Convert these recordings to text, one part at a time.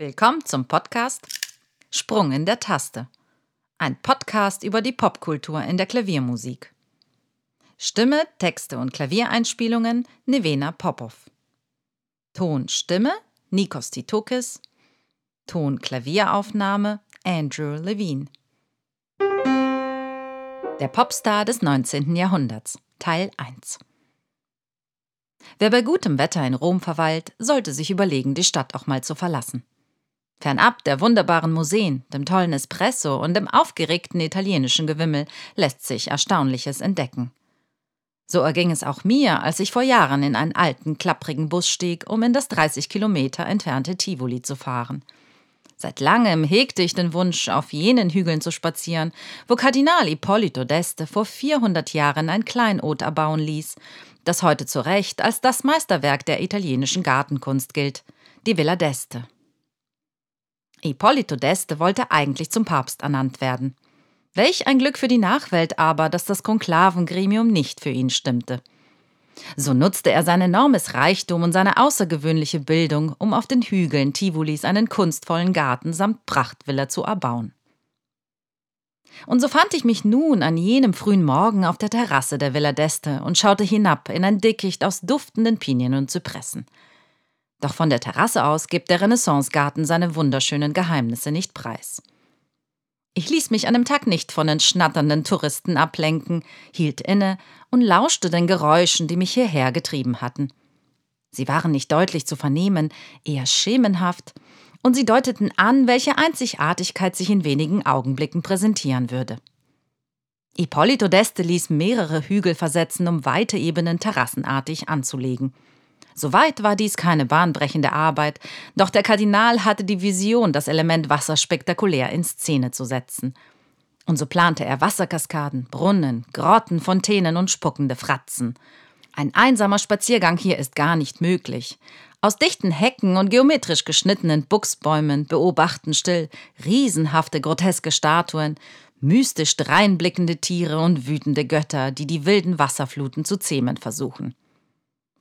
Willkommen zum Podcast Sprung in der Taste. Ein Podcast über die Popkultur in der Klaviermusik. Stimme, Texte und Klaviereinspielungen Nevena Popov. Ton Stimme Nikos Titokis. Ton Klavieraufnahme Andrew Levine. Der Popstar des 19. Jahrhunderts Teil 1 Wer bei gutem Wetter in Rom verweilt, sollte sich überlegen, die Stadt auch mal zu verlassen. Fernab der wunderbaren Museen, dem tollen Espresso und dem aufgeregten italienischen Gewimmel lässt sich Erstaunliches entdecken. So erging es auch mir, als ich vor Jahren in einen alten, klapprigen Bus stieg, um in das 30 Kilometer entfernte Tivoli zu fahren. Seit langem hegte ich den Wunsch, auf jenen Hügeln zu spazieren, wo Kardinal Ippolito d'Este vor 400 Jahren ein Kleinod erbauen ließ, das heute zu Recht als das Meisterwerk der italienischen Gartenkunst gilt, die Villa d'Este. Ippolito d'Este wollte eigentlich zum Papst ernannt werden. Welch ein Glück für die Nachwelt aber, dass das Konklavengremium nicht für ihn stimmte. So nutzte er sein enormes Reichtum und seine außergewöhnliche Bildung, um auf den Hügeln Tivolis einen kunstvollen Garten samt Prachtvilla zu erbauen. Und so fand ich mich nun an jenem frühen Morgen auf der Terrasse der Villa d'Este und schaute hinab in ein Dickicht aus duftenden Pinien und Zypressen. Doch von der Terrasse aus gibt der Renaissancegarten seine wunderschönen Geheimnisse nicht preis. Ich ließ mich an dem Tag nicht von den schnatternden Touristen ablenken, hielt inne und lauschte den Geräuschen, die mich hierher getrieben hatten. Sie waren nicht deutlich zu vernehmen, eher schemenhaft, und sie deuteten an, welche Einzigartigkeit sich in wenigen Augenblicken präsentieren würde. Ippolito d'Este ließ mehrere Hügel versetzen, um weite Ebenen terrassenartig anzulegen – Soweit war dies keine bahnbrechende Arbeit, doch der Kardinal hatte die Vision, das Element Wasser spektakulär in Szene zu setzen. Und so plante er Wasserkaskaden, Brunnen, Grotten, Fontänen und spuckende Fratzen. Ein einsamer Spaziergang hier ist gar nicht möglich. Aus dichten Hecken und geometrisch geschnittenen Buchsbäumen beobachten still riesenhafte, groteske Statuen, mystisch dreinblickende Tiere und wütende Götter, die die wilden Wasserfluten zu zähmen versuchen.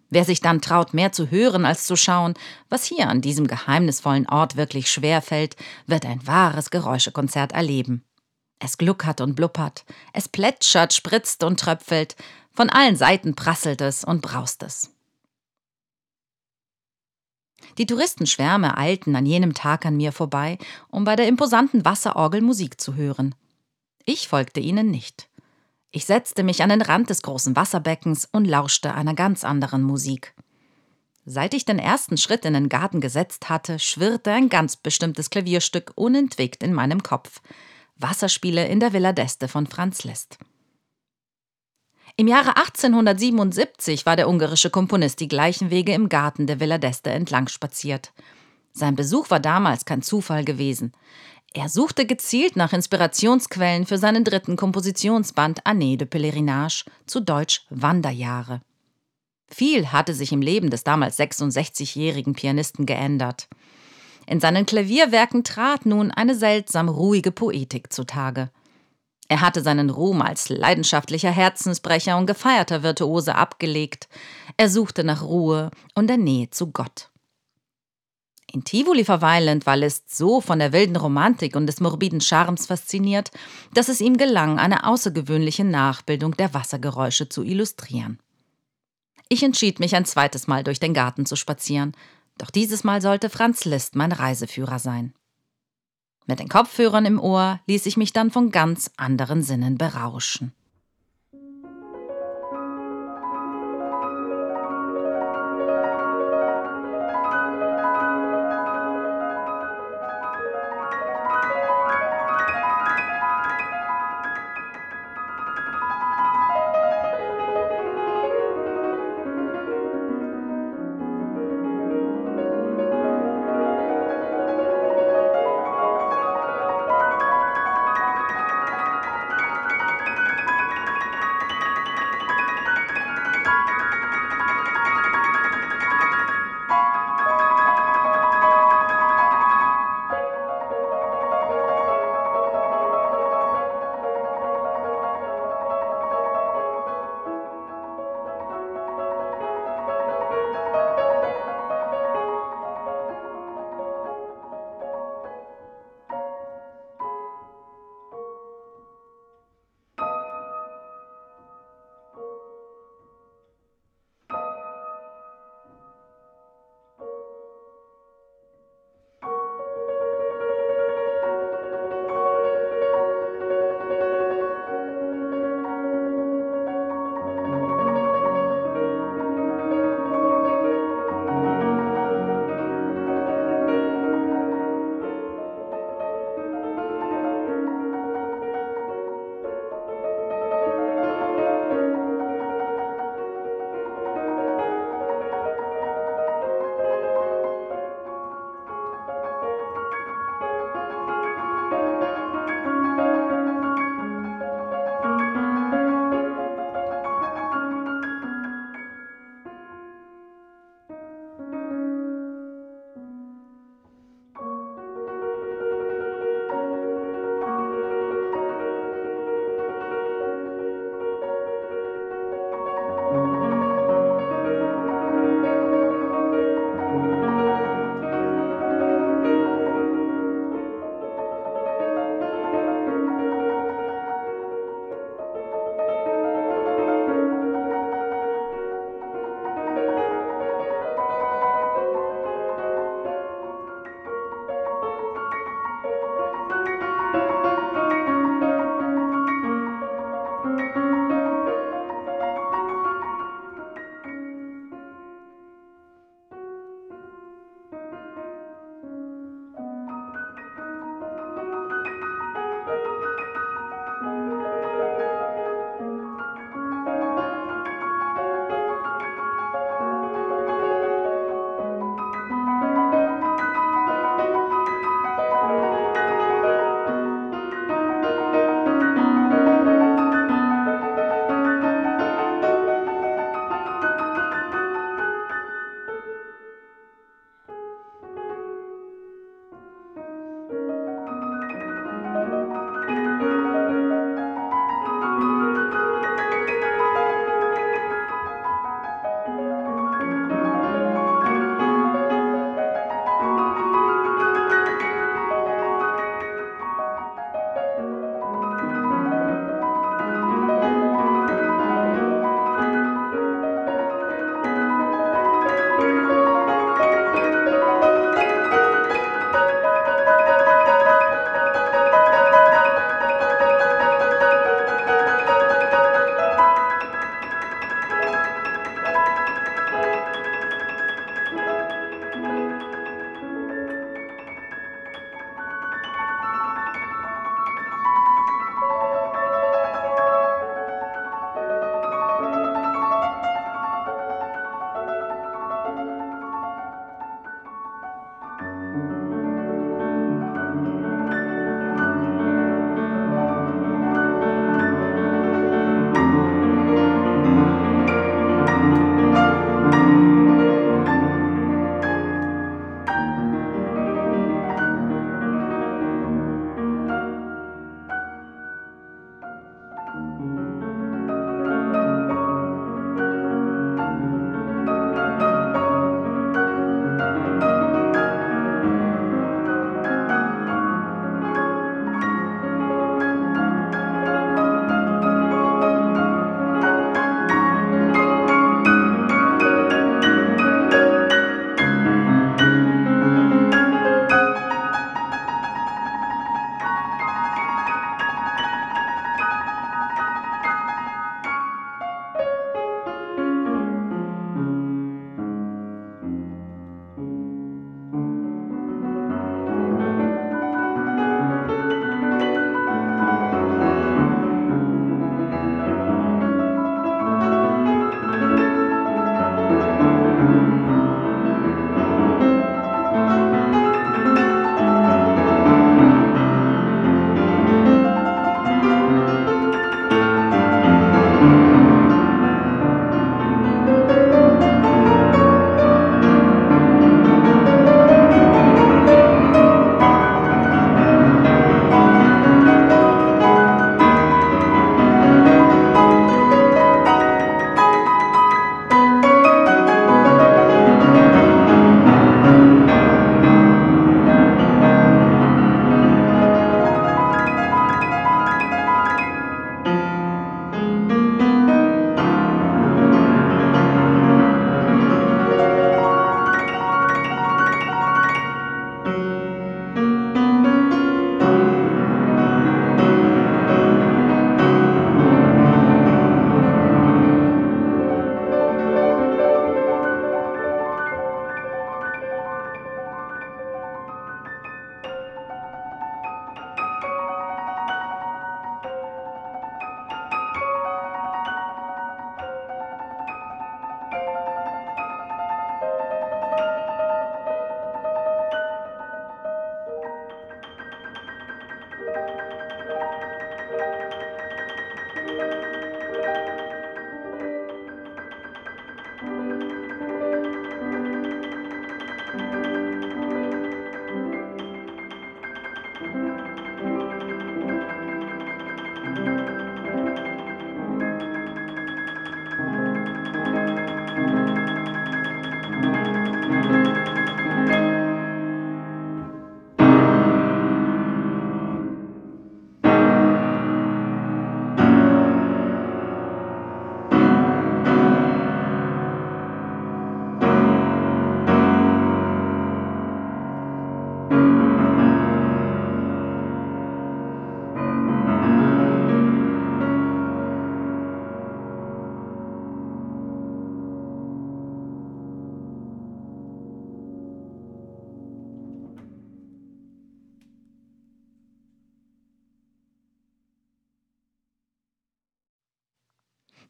Wer sich dann traut, mehr zu hören als zu schauen, was hier an diesem geheimnisvollen Ort wirklich schwer fällt, wird ein wahres Geräuschekonzert erleben. Es gluckert und blubbert, es plätschert, spritzt und tröpfelt, von allen Seiten prasselt es und braust es. Die Touristenschwärme eilten an jenem Tag an mir vorbei, um bei der imposanten Wasserorgel Musik zu hören. Ich folgte ihnen nicht. Ich setzte mich an den Rand des großen Wasserbeckens und lauschte einer ganz anderen Musik. Seit ich den ersten Schritt in den Garten gesetzt hatte, schwirrte ein ganz bestimmtes Klavierstück unentwegt in meinem Kopf. Wasserspiele in der Villa d'Este von Franz Liszt. Im Jahre 1877 war der ungarische Komponist die gleichen Wege im Garten der Villa d'Este entlang spaziert. Sein Besuch war damals kein Zufall gewesen. Er suchte gezielt nach Inspirationsquellen für seinen dritten Kompositionsband Année de Pèlerinage, zu Deutsch Wanderjahre. Viel hatte sich im Leben des damals 66-jährigen Pianisten geändert. In seinen Klavierwerken trat nun eine seltsam ruhige Poetik zutage. Er hatte seinen Ruhm als leidenschaftlicher Herzensbrecher und gefeierter Virtuose abgelegt. Er suchte nach Ruhe und der Nähe zu Gott. In Tivoli verweilend war Liszt so von der wilden Romantik und des morbiden Charmes fasziniert, dass es ihm gelang, eine außergewöhnliche Nachbildung der Wassergeräusche zu illustrieren. Ich entschied mich ein zweites Mal durch den Garten zu spazieren, doch dieses Mal sollte Franz Liszt mein Reiseführer sein. Mit den Kopfhörern im Ohr ließ ich mich dann von ganz anderen Sinnen berauschen.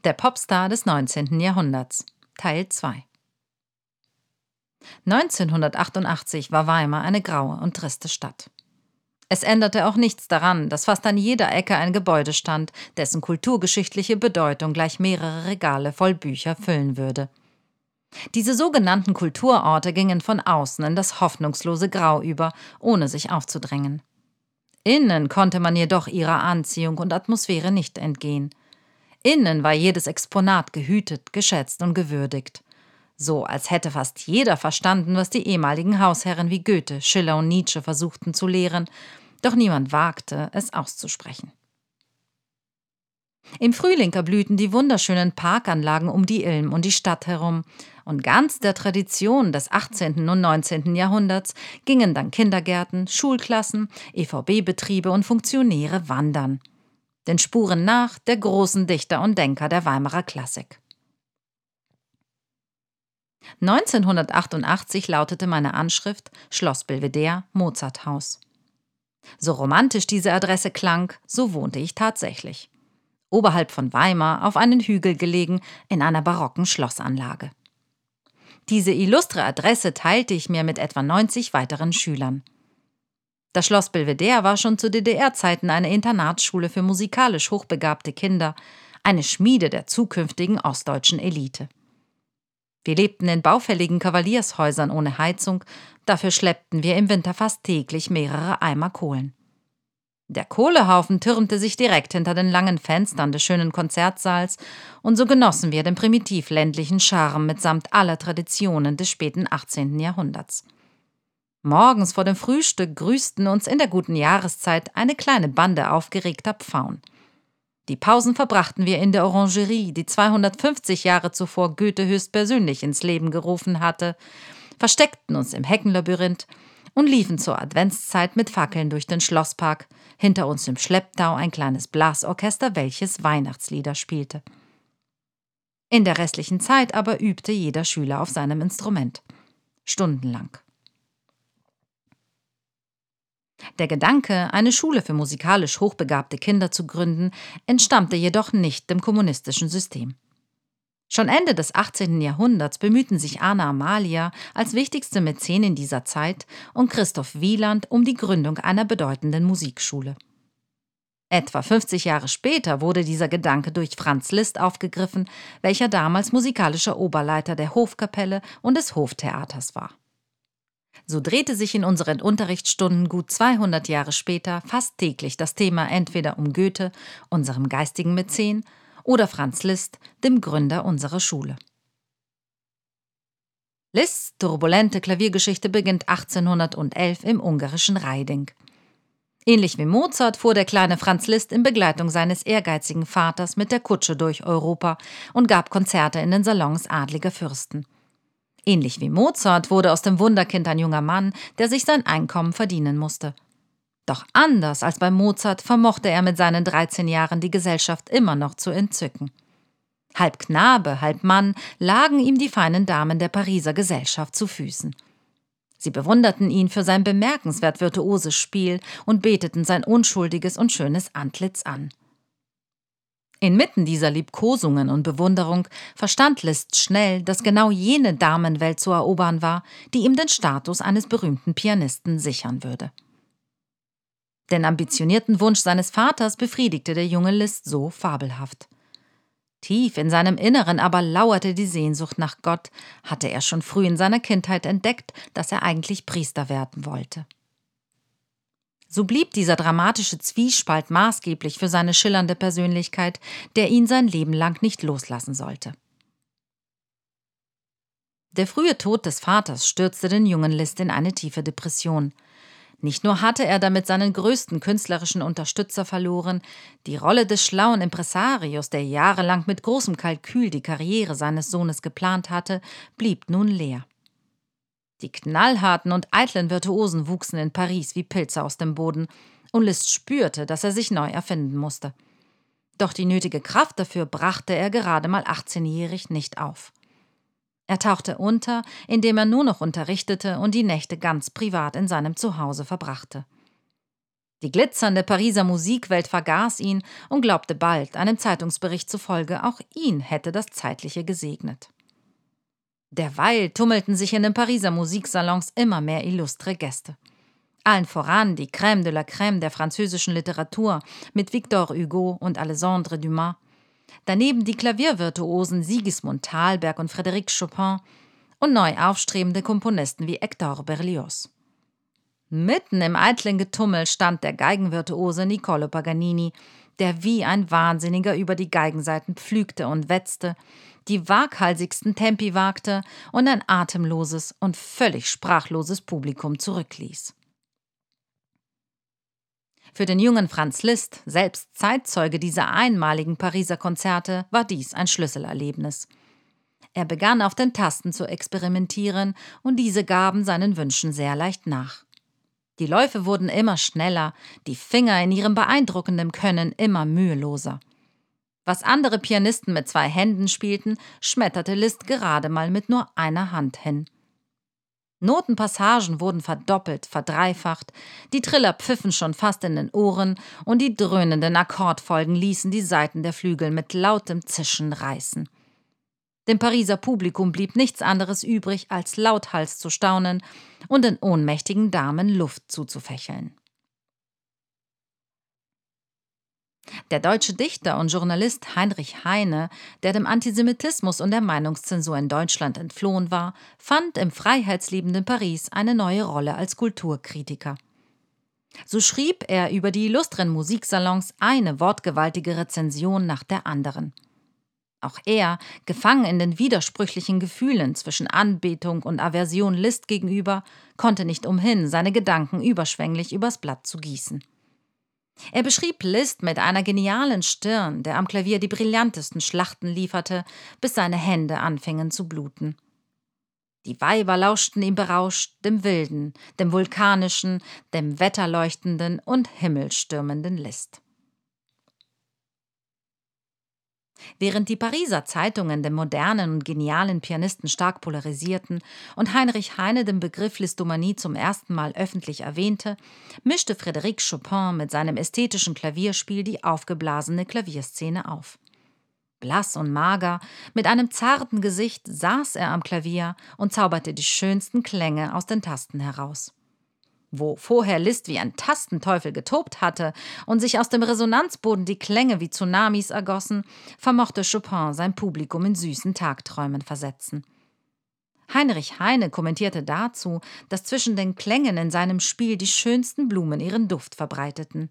Der Popstar des 19. Jahrhunderts Teil 2 1988 war Weimar eine graue und triste Stadt. Es änderte auch nichts daran, dass fast an jeder Ecke ein Gebäude stand, dessen kulturgeschichtliche Bedeutung gleich mehrere Regale voll Bücher füllen würde. Diese sogenannten Kulturorte gingen von außen in das hoffnungslose Grau über, ohne sich aufzudrängen. Innen konnte man jedoch ihrer Anziehung und Atmosphäre nicht entgehen. Innen war jedes Exponat gehütet, geschätzt und gewürdigt. So als hätte fast jeder verstanden, was die ehemaligen Hausherren wie Goethe, Schiller und Nietzsche versuchten zu lehren, doch niemand wagte, es auszusprechen. Im Frühling erblühten die wunderschönen Parkanlagen um die Ilm und die Stadt herum, und ganz der Tradition des 18. und 19. Jahrhunderts gingen dann Kindergärten, Schulklassen, EVB-Betriebe und Funktionäre wandern. Den Spuren nach der großen Dichter und Denker der Weimarer Klassik. 1988 lautete meine Anschrift Schloss Belvedere, Mozarthaus. So romantisch diese Adresse klang, so wohnte ich tatsächlich. Oberhalb von Weimar, auf einen Hügel gelegen, in einer barocken Schlossanlage. Diese illustre Adresse teilte ich mir mit etwa 90 weiteren Schülern. Das Schloss Belvedere war schon zu DDR-Zeiten eine Internatsschule für musikalisch hochbegabte Kinder, eine Schmiede der zukünftigen ostdeutschen Elite. Wir lebten in baufälligen Kavaliershäusern ohne Heizung, dafür schleppten wir im Winter fast täglich mehrere Eimer Kohlen. Der Kohlehaufen türmte sich direkt hinter den langen Fenstern des schönen Konzertsaals, und so genossen wir den primitiv ländlichen Charme mitsamt aller Traditionen des späten 18. Jahrhunderts. Morgens vor dem Frühstück grüßten uns in der guten Jahreszeit eine kleine Bande aufgeregter Pfauen. Die Pausen verbrachten wir in der Orangerie, die 250 Jahre zuvor Goethe höchstpersönlich ins Leben gerufen hatte, versteckten uns im Heckenlabyrinth und liefen zur Adventszeit mit Fackeln durch den Schlosspark, hinter uns im Schlepptau ein kleines Blasorchester, welches Weihnachtslieder spielte. In der restlichen Zeit aber übte jeder Schüler auf seinem Instrument. Stundenlang. Der Gedanke, eine Schule für musikalisch hochbegabte Kinder zu gründen, entstammte jedoch nicht dem kommunistischen System. Schon Ende des 18. Jahrhunderts bemühten sich Anna Amalia als wichtigste Mäzenin dieser Zeit und Christoph Wieland um die Gründung einer bedeutenden Musikschule. Etwa 50 Jahre später wurde dieser Gedanke durch Franz Liszt aufgegriffen, welcher damals musikalischer Oberleiter der Hofkapelle und des Hoftheaters war. So drehte sich in unseren Unterrichtsstunden gut 200 Jahre später fast täglich das Thema entweder um Goethe, unserem geistigen Mäzen, oder Franz Liszt, dem Gründer unserer Schule. Liszts turbulente Klaviergeschichte beginnt 1811 im ungarischen Reiding. Ähnlich wie Mozart fuhr der kleine Franz Liszt in Begleitung seines ehrgeizigen Vaters mit der Kutsche durch Europa und gab Konzerte in den Salons adliger Fürsten. Ähnlich wie Mozart wurde aus dem Wunderkind ein junger Mann, der sich sein Einkommen verdienen musste. Doch anders als bei Mozart vermochte er mit seinen 13 Jahren die Gesellschaft immer noch zu entzücken. Halb Knabe, halb Mann lagen ihm die feinen Damen der Pariser Gesellschaft zu Füßen. Sie bewunderten ihn für sein bemerkenswert virtuoses Spiel und beteten sein unschuldiges und schönes Antlitz an. Inmitten dieser Liebkosungen und Bewunderung verstand Liszt schnell, dass genau jene Damenwelt zu erobern war, die ihm den Status eines berühmten Pianisten sichern würde. Den ambitionierten Wunsch seines Vaters befriedigte der junge Liszt so fabelhaft. Tief in seinem Inneren aber lauerte die Sehnsucht nach Gott, hatte er schon früh in seiner Kindheit entdeckt, dass er eigentlich Priester werden wollte. So blieb dieser dramatische Zwiespalt maßgeblich für seine schillernde Persönlichkeit, der ihn sein Leben lang nicht loslassen sollte. Der frühe Tod des Vaters stürzte den jungen Liszt in eine tiefe Depression. Nicht nur hatte er damit seinen größten künstlerischen Unterstützer verloren, die Rolle des schlauen Impresarios, der jahrelang mit großem Kalkül die Karriere seines Sohnes geplant hatte, blieb nun leer. Die knallharten und eitlen Virtuosen wuchsen in Paris wie Pilze aus dem Boden, und Liszt spürte, dass er sich neu erfinden musste. Doch die nötige Kraft dafür brachte er gerade mal 18-jährig nicht auf. Er tauchte unter, indem er nur noch unterrichtete und die Nächte ganz privat in seinem Zuhause verbrachte. Die glitzernde Pariser Musikwelt vergaß ihn und glaubte bald, einem Zeitungsbericht zufolge, auch ihn hätte das Zeitliche gesegnet. Derweil tummelten sich in den Pariser Musiksalons immer mehr illustre Gäste. Allen voran die Crème de la Crème der französischen Literatur mit Victor Hugo und Alexandre Dumas, daneben die Klaviervirtuosen Sigismund Thalberg und Frédéric Chopin, und neu aufstrebende Komponisten wie Hector Berlioz. Mitten im eitlen Getummel stand der Geigenvirtuose Niccolo Paganini, der wie ein Wahnsinniger über die Geigenseiten pflügte und wetzte, die waghalsigsten Tempi wagte und ein atemloses und völlig sprachloses Publikum zurückließ. Für den jungen Franz Liszt, selbst Zeitzeuge dieser einmaligen Pariser Konzerte, war dies ein Schlüsselerlebnis. Er begann auf den Tasten zu experimentieren, und diese gaben seinen Wünschen sehr leicht nach. Die Läufe wurden immer schneller, die Finger in ihrem beeindruckenden Können immer müheloser. Was andere Pianisten mit zwei Händen spielten, schmetterte Liszt gerade mal mit nur einer Hand hin. Notenpassagen wurden verdoppelt, verdreifacht, die Triller pfiffen schon fast in den Ohren und die dröhnenden Akkordfolgen ließen die Saiten der Flügel mit lautem Zischen reißen. Dem Pariser Publikum blieb nichts anderes übrig, als lauthals zu staunen und den ohnmächtigen Damen Luft zuzufächeln. Der deutsche Dichter und Journalist Heinrich Heine, der dem Antisemitismus und der Meinungszensur in Deutschland entflohen war, fand im freiheitsliebenden Paris eine neue Rolle als Kulturkritiker. So schrieb er über die illustren Musiksalons eine wortgewaltige Rezension nach der anderen. Auch er, gefangen in den widersprüchlichen Gefühlen zwischen Anbetung und Aversion List gegenüber, konnte nicht umhin, seine Gedanken überschwänglich übers Blatt zu gießen. Er beschrieb Liszt mit einer genialen Stirn, der am Klavier die brillantesten Schlachten lieferte, bis seine Hände anfingen zu bluten. Die Weiber lauschten ihm berauscht dem wilden, dem vulkanischen, dem wetterleuchtenden und himmelstürmenden List. Während die Pariser Zeitungen den modernen und genialen Pianisten stark polarisierten und Heinrich Heine den Begriff Listomanie zum ersten Mal öffentlich erwähnte, mischte Frédéric Chopin mit seinem ästhetischen Klavierspiel die aufgeblasene Klavierszene auf. Blass und mager, mit einem zarten Gesicht saß er am Klavier und zauberte die schönsten Klänge aus den Tasten heraus. Wo vorher Liszt wie ein Tastenteufel getobt hatte und sich aus dem Resonanzboden die Klänge wie Tsunamis ergossen, vermochte Chopin sein Publikum in süßen Tagträumen versetzen. Heinrich Heine kommentierte dazu, dass zwischen den Klängen in seinem Spiel die schönsten Blumen ihren Duft verbreiteten.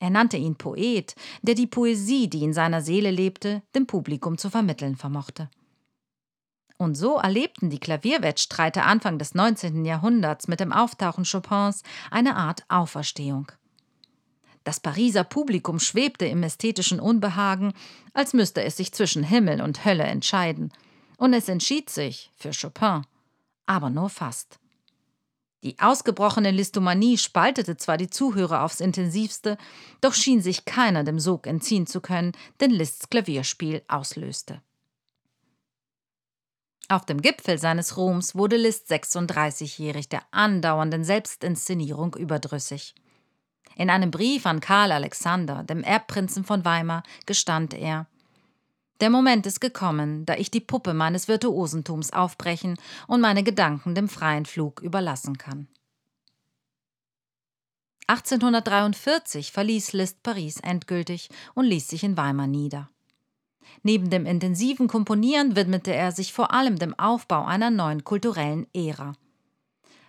Er nannte ihn Poet, der die Poesie, die in seiner Seele lebte, dem Publikum zu vermitteln vermochte. Und so erlebten die Klavierwettstreiter Anfang des 19. Jahrhunderts mit dem Auftauchen Chopins eine Art Auferstehung. Das Pariser Publikum schwebte im ästhetischen Unbehagen, als müsste es sich zwischen Himmel und Hölle entscheiden. Und es entschied sich für Chopin, aber nur fast. Die ausgebrochene Listomanie spaltete zwar die Zuhörer aufs intensivste, doch schien sich keiner dem Sog entziehen zu können, den Liszt's Klavierspiel auslöste. Auf dem Gipfel seines Ruhms wurde Liszt 36-jährig der andauernden Selbstinszenierung überdrüssig. In einem Brief an Karl Alexander, dem Erbprinzen von Weimar, gestand er Der Moment ist gekommen, da ich die Puppe meines Virtuosentums aufbrechen und meine Gedanken dem freien Flug überlassen kann. 1843 verließ Liszt Paris endgültig und ließ sich in Weimar nieder. Neben dem intensiven Komponieren widmete er sich vor allem dem Aufbau einer neuen kulturellen Ära.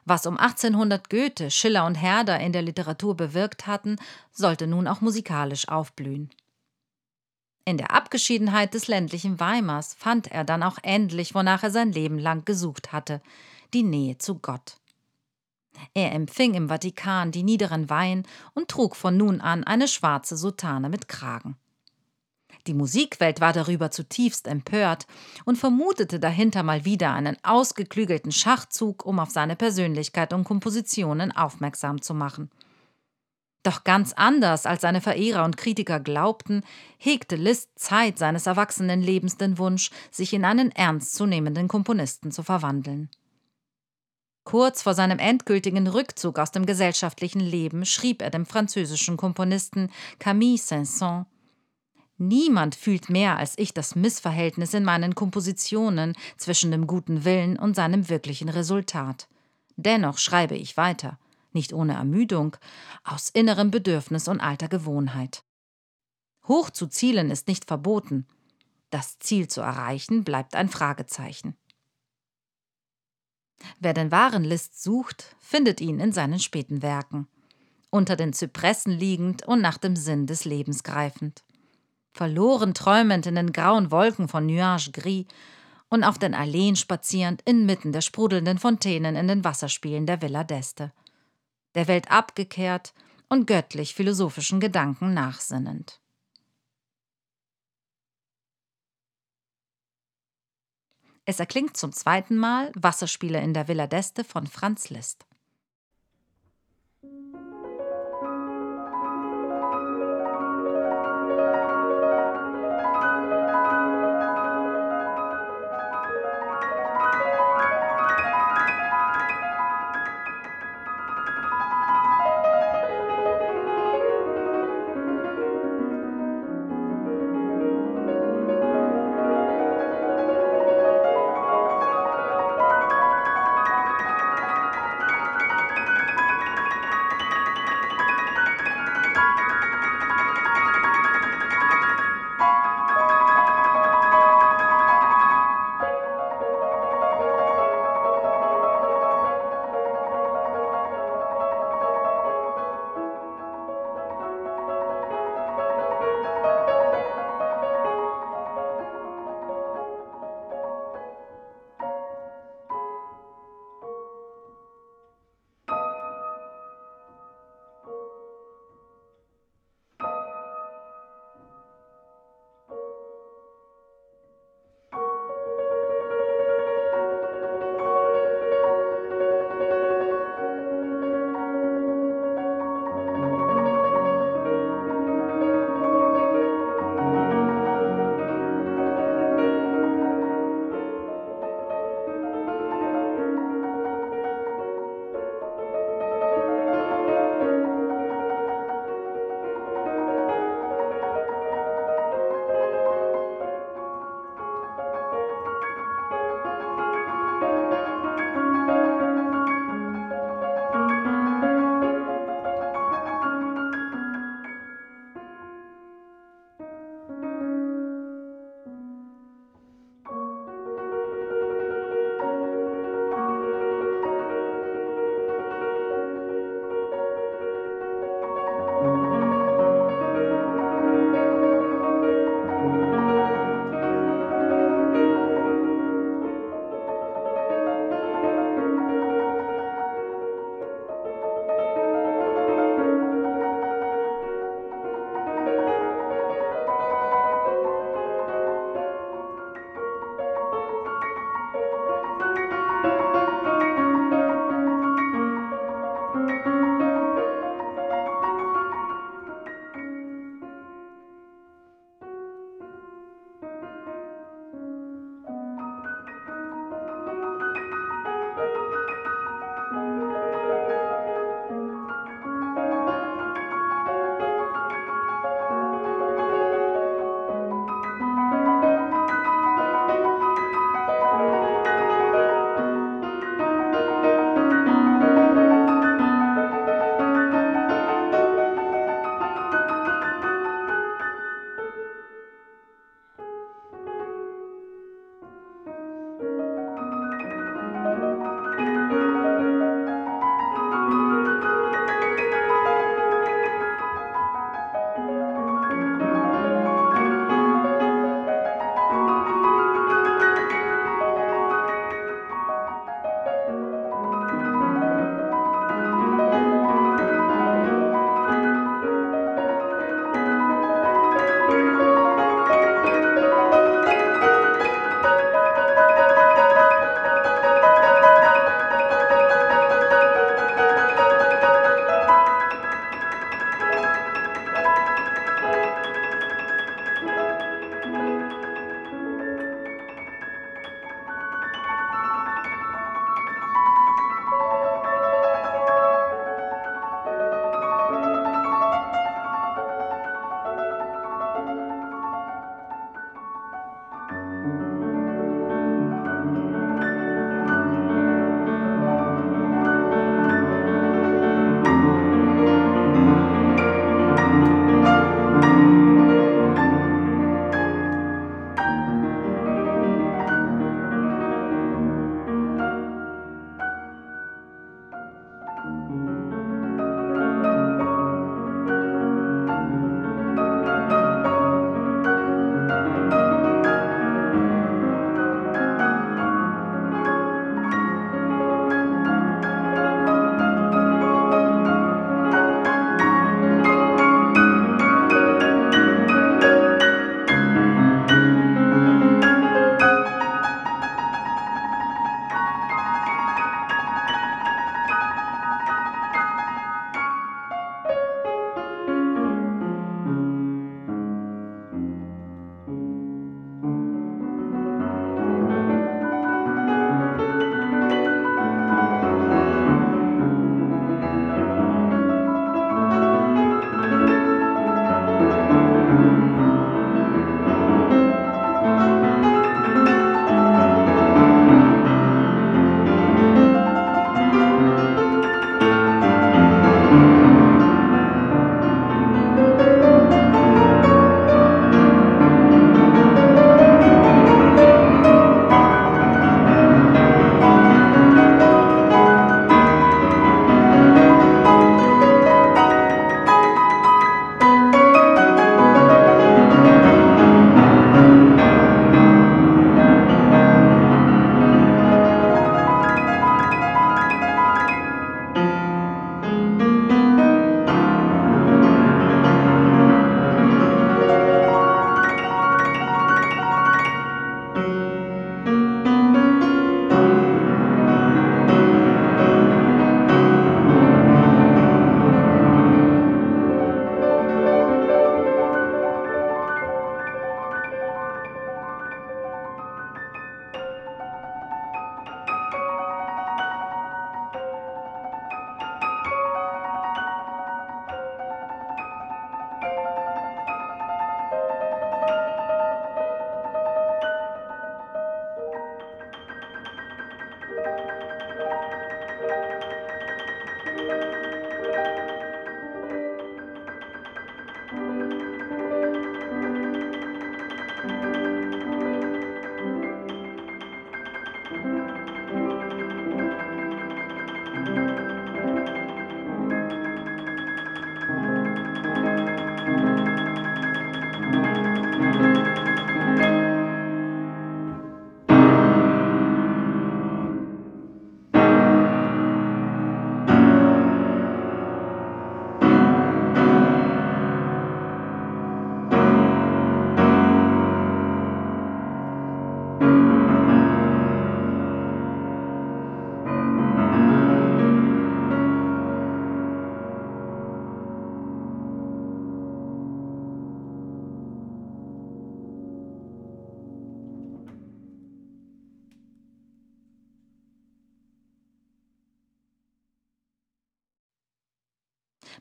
Was um 1800 Goethe, Schiller und Herder in der Literatur bewirkt hatten, sollte nun auch musikalisch aufblühen. In der Abgeschiedenheit des ländlichen Weimars fand er dann auch endlich, wonach er sein Leben lang gesucht hatte, die Nähe zu Gott. Er empfing im Vatikan die niederen Weihen und trug von nun an eine schwarze Soutane mit Kragen. Die Musikwelt war darüber zutiefst empört und vermutete dahinter mal wieder einen ausgeklügelten Schachzug, um auf seine Persönlichkeit und Kompositionen aufmerksam zu machen. Doch ganz anders als seine Verehrer und Kritiker glaubten, hegte Liszt Zeit seines erwachsenen Lebens den Wunsch, sich in einen ernstzunehmenden Komponisten zu verwandeln. Kurz vor seinem endgültigen Rückzug aus dem gesellschaftlichen Leben schrieb er dem französischen Komponisten Camille Saint-Saëns Niemand fühlt mehr als ich das Missverhältnis in meinen Kompositionen zwischen dem guten Willen und seinem wirklichen Resultat. Dennoch schreibe ich weiter, nicht ohne Ermüdung, aus innerem Bedürfnis und alter Gewohnheit. Hoch zu zielen ist nicht verboten. Das Ziel zu erreichen bleibt ein Fragezeichen. Wer den wahren List sucht, findet ihn in seinen späten Werken. Unter den Zypressen liegend und nach dem Sinn des Lebens greifend. Verloren träumend in den grauen Wolken von Nuage Gris und auf den Alleen spazierend inmitten der sprudelnden Fontänen in den Wasserspielen der Villa d'Este. Der Welt abgekehrt und göttlich philosophischen Gedanken nachsinnend. Es erklingt zum zweiten Mal Wasserspiele in der Villa d'Este von Franz Liszt.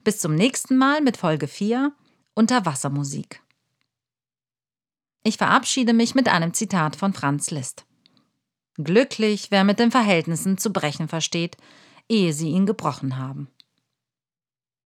Bis zum nächsten Mal mit Folge 4 Unterwassermusik. Ich verabschiede mich mit einem Zitat von Franz Liszt. Glücklich, wer mit den Verhältnissen zu brechen versteht, ehe sie ihn gebrochen haben.